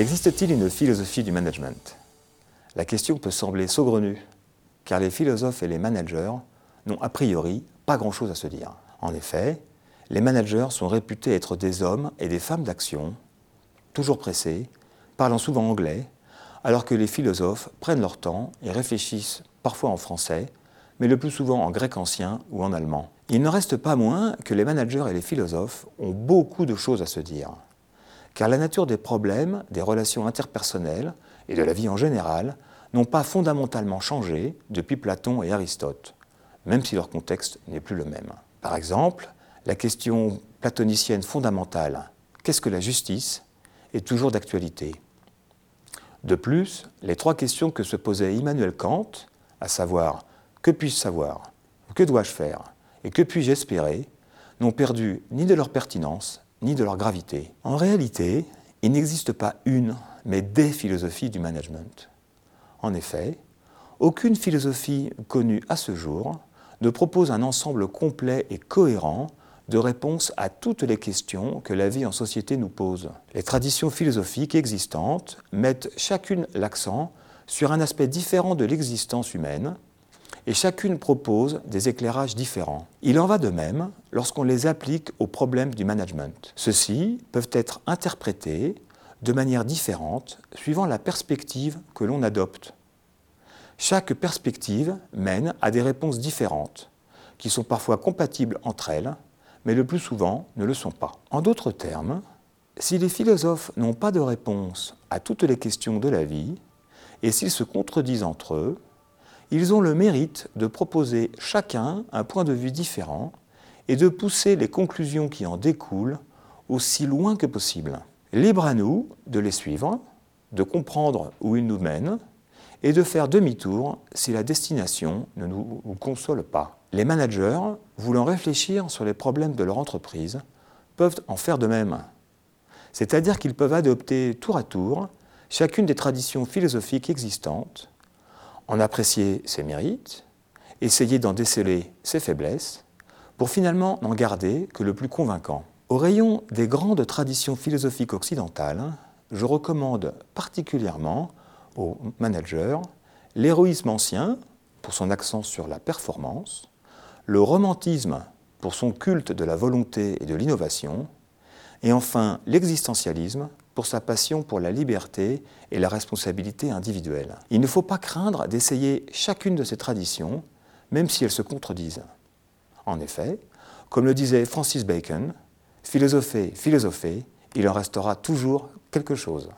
Existe-t-il une philosophie du management? La question peut sembler saugrenue, car les philosophes et les managers n'ont a priori pas grand-chose à se dire. En effet, les managers sont réputés être des hommes et des femmes d'action, toujours pressés, parlant souvent anglais, alors que les philosophes prennent leur temps et réfléchissent parfois en français, mais le plus souvent en grec ancien ou en allemand. Il ne reste pas moins que les managers et les philosophes ont beaucoup de choses à se dire car la nature des problèmes, des relations interpersonnelles et de la vie en général n'ont pas fondamentalement changé depuis Platon et Aristote, même si leur contexte n'est plus le même. Par exemple, la question platonicienne fondamentale Qu'est-ce que la justice est toujours d'actualité. De plus, les trois questions que se posait Immanuel Kant, à savoir que puis-je savoir, que dois-je faire et que puis-je espérer, n'ont perdu ni de leur pertinence ni de leur gravité. En réalité, il n'existe pas une, mais des philosophies du management. En effet, aucune philosophie connue à ce jour ne propose un ensemble complet et cohérent de réponses à toutes les questions que la vie en société nous pose. Les traditions philosophiques existantes mettent chacune l'accent sur un aspect différent de l'existence humaine, et chacune propose des éclairages différents. Il en va de même lorsqu'on les applique aux problèmes du management. Ceux-ci peuvent être interprétés de manière différente suivant la perspective que l'on adopte. Chaque perspective mène à des réponses différentes, qui sont parfois compatibles entre elles, mais le plus souvent ne le sont pas. En d'autres termes, si les philosophes n'ont pas de réponse à toutes les questions de la vie, et s'ils se contredisent entre eux, ils ont le mérite de proposer chacun un point de vue différent et de pousser les conclusions qui en découlent aussi loin que possible. Libre à nous de les suivre, de comprendre où ils nous mènent et de faire demi-tour si la destination ne nous console pas. Les managers, voulant réfléchir sur les problèmes de leur entreprise, peuvent en faire de même. C'est-à-dire qu'ils peuvent adopter tour à tour chacune des traditions philosophiques existantes en apprécier ses mérites, essayer d'en déceler ses faiblesses, pour finalement n'en garder que le plus convaincant. Au rayon des grandes traditions philosophiques occidentales, je recommande particulièrement aux managers l'héroïsme ancien, pour son accent sur la performance, le romantisme, pour son culte de la volonté et de l'innovation, et enfin l'existentialisme, pour sa passion pour la liberté et la responsabilité individuelle. Il ne faut pas craindre d'essayer chacune de ces traditions, même si elles se contredisent. En effet, comme le disait Francis Bacon, philosopher, philosopher, il en restera toujours quelque chose.